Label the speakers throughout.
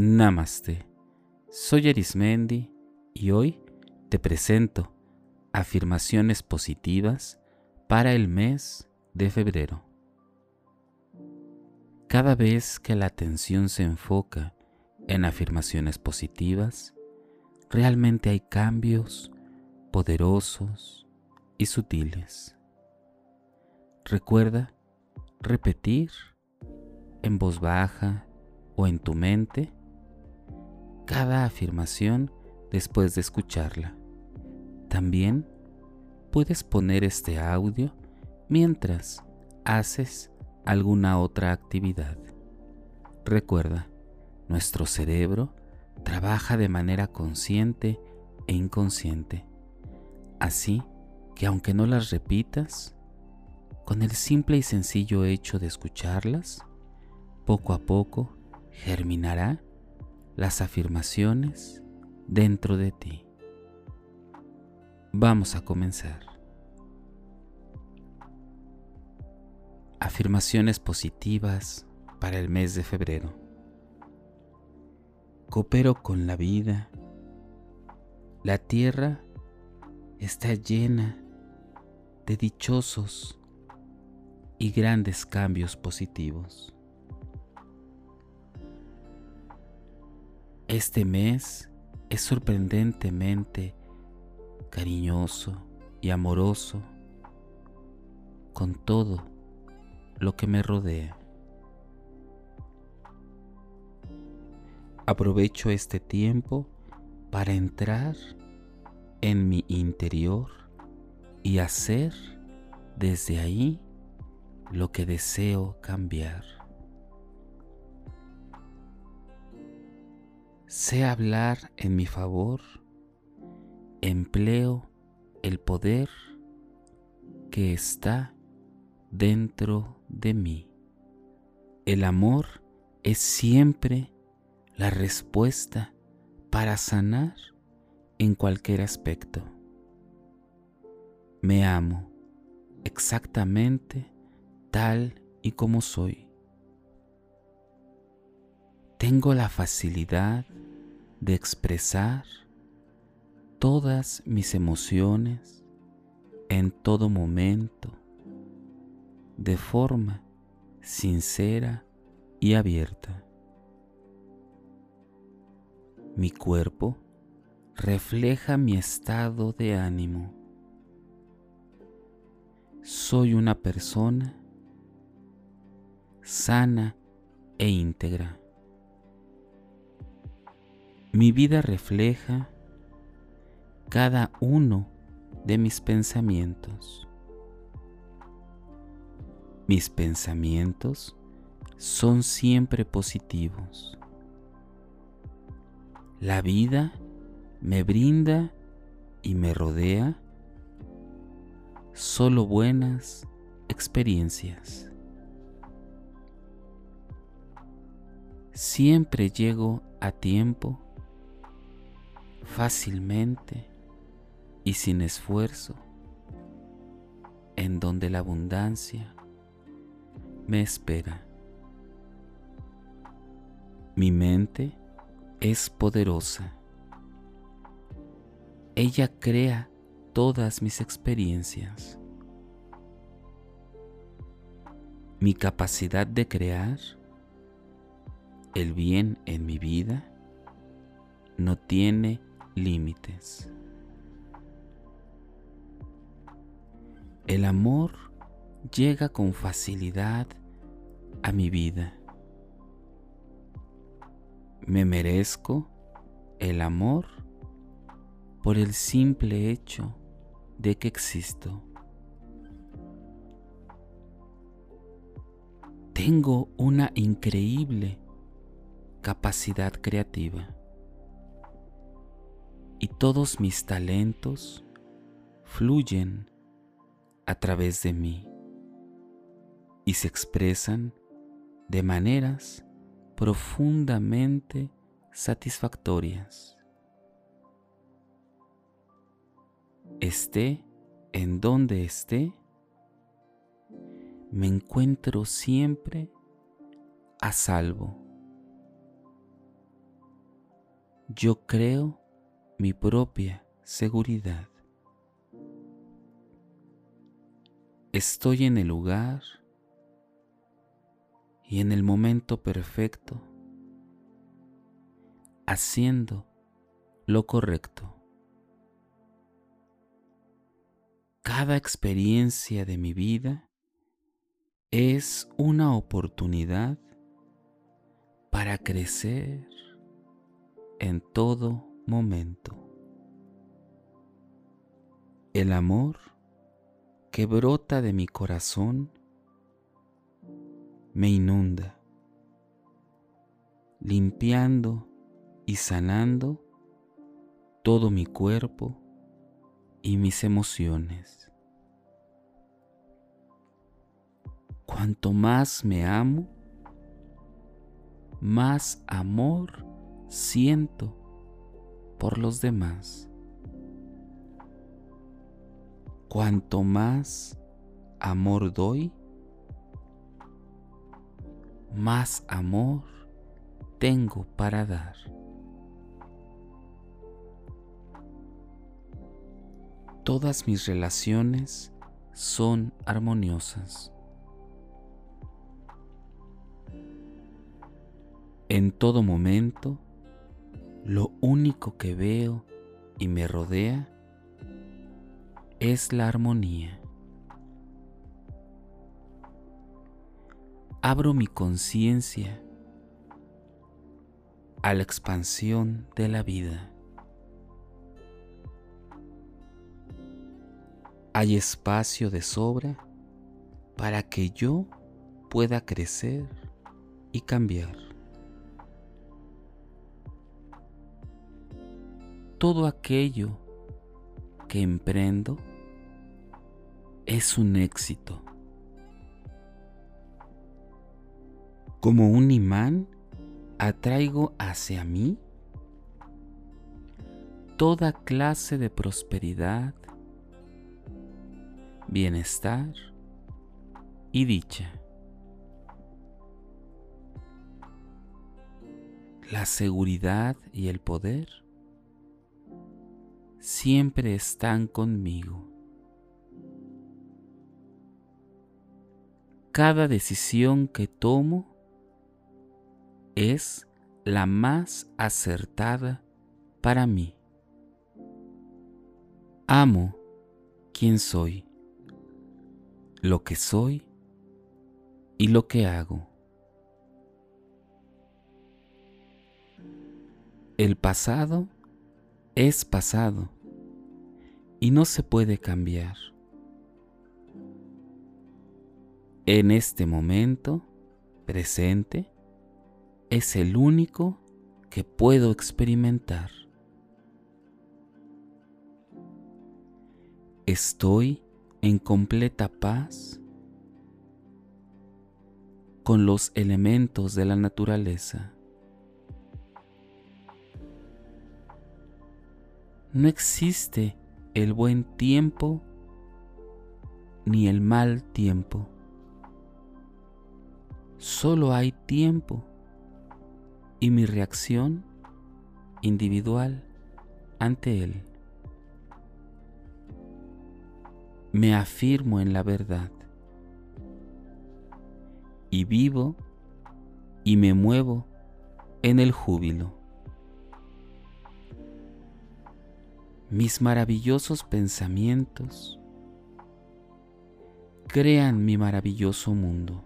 Speaker 1: Namaste. Soy Arismendi y hoy te presento afirmaciones positivas para el mes de febrero. Cada vez que la atención se enfoca en afirmaciones positivas, realmente hay cambios poderosos y sutiles. Recuerda repetir en voz baja o en tu mente cada afirmación después de escucharla. También puedes poner este audio mientras haces alguna otra actividad. Recuerda, nuestro cerebro trabaja de manera consciente e inconsciente. Así que aunque no las repitas, con el simple y sencillo hecho de escucharlas, poco a poco germinará las afirmaciones dentro de ti. Vamos a comenzar. Afirmaciones positivas para el mes de febrero. Coopero con la vida. La tierra está llena de dichosos y grandes cambios positivos. Este mes es sorprendentemente cariñoso y amoroso con todo lo que me rodea. Aprovecho este tiempo para entrar en mi interior y hacer desde ahí lo que deseo cambiar. Sé hablar en mi favor, empleo el poder que está dentro de mí. El amor es siempre la respuesta para sanar en cualquier aspecto. Me amo exactamente tal y como soy. Tengo la facilidad de expresar todas mis emociones en todo momento de forma sincera y abierta. Mi cuerpo refleja mi estado de ánimo. Soy una persona sana e íntegra. Mi vida refleja cada uno de mis pensamientos. Mis pensamientos son siempre positivos. La vida me brinda y me rodea solo buenas experiencias. Siempre llego a tiempo, fácilmente y sin esfuerzo, en donde la abundancia me espera. Mi mente es poderosa ella crea todas mis experiencias. Mi capacidad de crear el bien en mi vida no tiene límites. El amor llega con facilidad a mi vida. Me merezco el amor por el simple hecho de que existo. Tengo una increíble capacidad creativa y todos mis talentos fluyen a través de mí y se expresan de maneras profundamente satisfactorias. esté en donde esté, me encuentro siempre a salvo. yo creo mi propia seguridad. Estoy en el lugar y en el momento perfecto, haciendo lo correcto. Cada experiencia de mi vida es una oportunidad para crecer en todo momento. El amor que brota de mi corazón me inunda, limpiando y sanando todo mi cuerpo y mis emociones. Cuanto más me amo, más amor siento por los demás. Cuanto más amor doy, más amor tengo para dar. Todas mis relaciones son armoniosas. En todo momento, lo único que veo y me rodea es la armonía. Abro mi conciencia a la expansión de la vida. Hay espacio de sobra para que yo pueda crecer y cambiar. Todo aquello que emprendo es un éxito. Como un imán atraigo hacia mí toda clase de prosperidad, bienestar y dicha. La seguridad y el poder siempre están conmigo. Cada decisión que tomo es la más acertada para mí. Amo quien soy, lo que soy y lo que hago. El pasado es pasado y no se puede cambiar. En este momento presente es el único que puedo experimentar. Estoy en completa paz con los elementos de la naturaleza. No existe el buen tiempo ni el mal tiempo. Solo hay tiempo y mi reacción individual ante él. Me afirmo en la verdad y vivo y me muevo en el júbilo. Mis maravillosos pensamientos crean mi maravilloso mundo.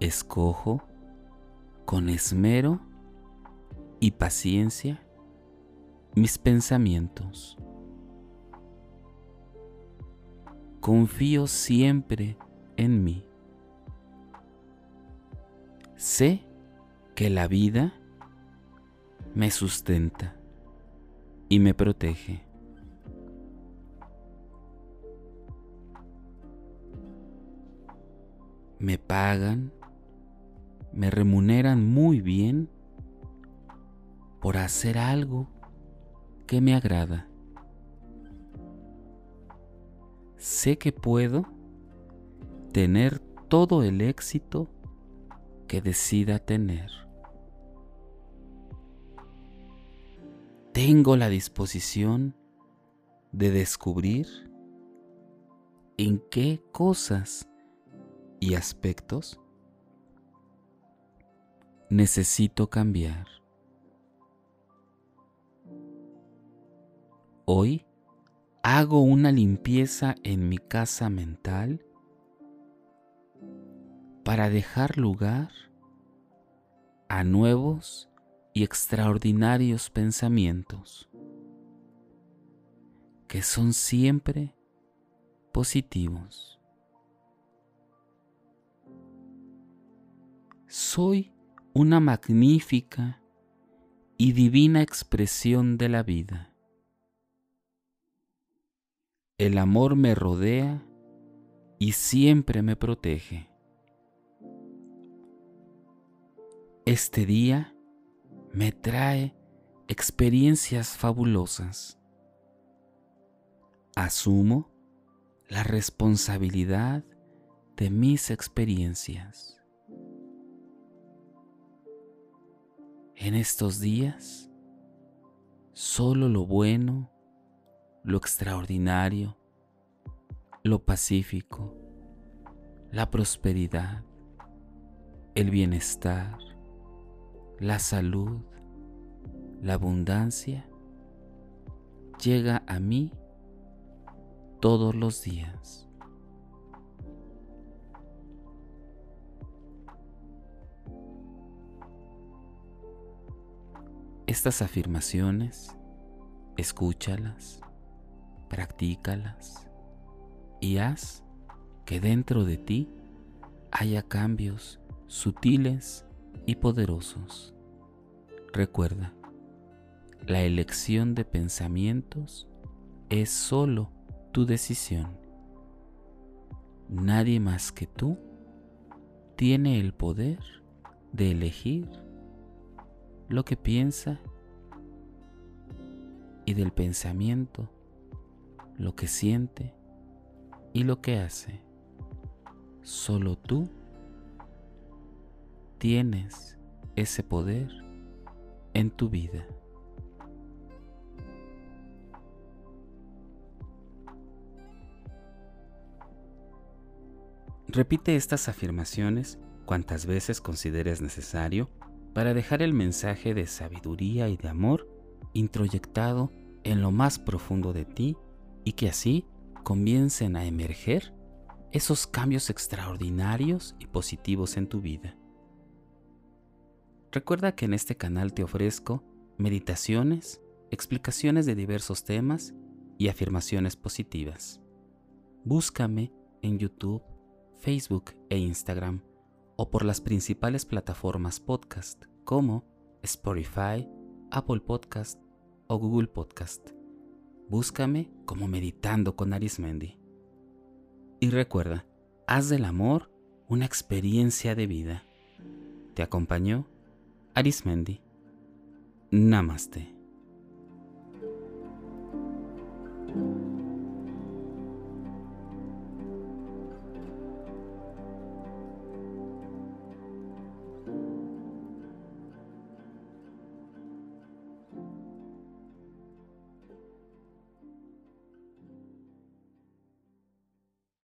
Speaker 1: Escojo con esmero y paciencia mis pensamientos. Confío siempre en mí. Sé que la vida me sustenta y me protege. Me pagan, me remuneran muy bien por hacer algo que me agrada. Sé que puedo tener todo el éxito que decida tener. Tengo la disposición de descubrir en qué cosas y aspectos necesito cambiar. Hoy hago una limpieza en mi casa mental para dejar lugar a nuevos y extraordinarios pensamientos que son siempre positivos. Soy una magnífica y divina expresión de la vida. El amor me rodea y siempre me protege. Este día me trae experiencias fabulosas. Asumo la responsabilidad de mis experiencias. En estos días, solo lo bueno, lo extraordinario, lo pacífico, la prosperidad, el bienestar, la salud, la abundancia, llega a mí todos los días. Estas afirmaciones, escúchalas, practícalas y haz que dentro de ti haya cambios sutiles y poderosos. Recuerda, la elección de pensamientos es solo tu decisión. Nadie más que tú tiene el poder de elegir lo que piensa y del pensamiento lo que siente y lo que hace. Solo tú tienes ese poder en tu vida. Repite estas afirmaciones cuantas veces consideres necesario para dejar el mensaje de sabiduría y de amor introyectado en lo más profundo de ti y que así comiencen a emerger esos cambios extraordinarios y positivos en tu vida. Recuerda que en este canal te ofrezco meditaciones, explicaciones de diversos temas y afirmaciones positivas. Búscame en YouTube Facebook e Instagram o por las principales plataformas podcast como Spotify, Apple Podcast o Google Podcast. Búscame como Meditando con Arismendi. Y recuerda, haz del amor una experiencia de vida. Te acompañó Arismendi. Namaste.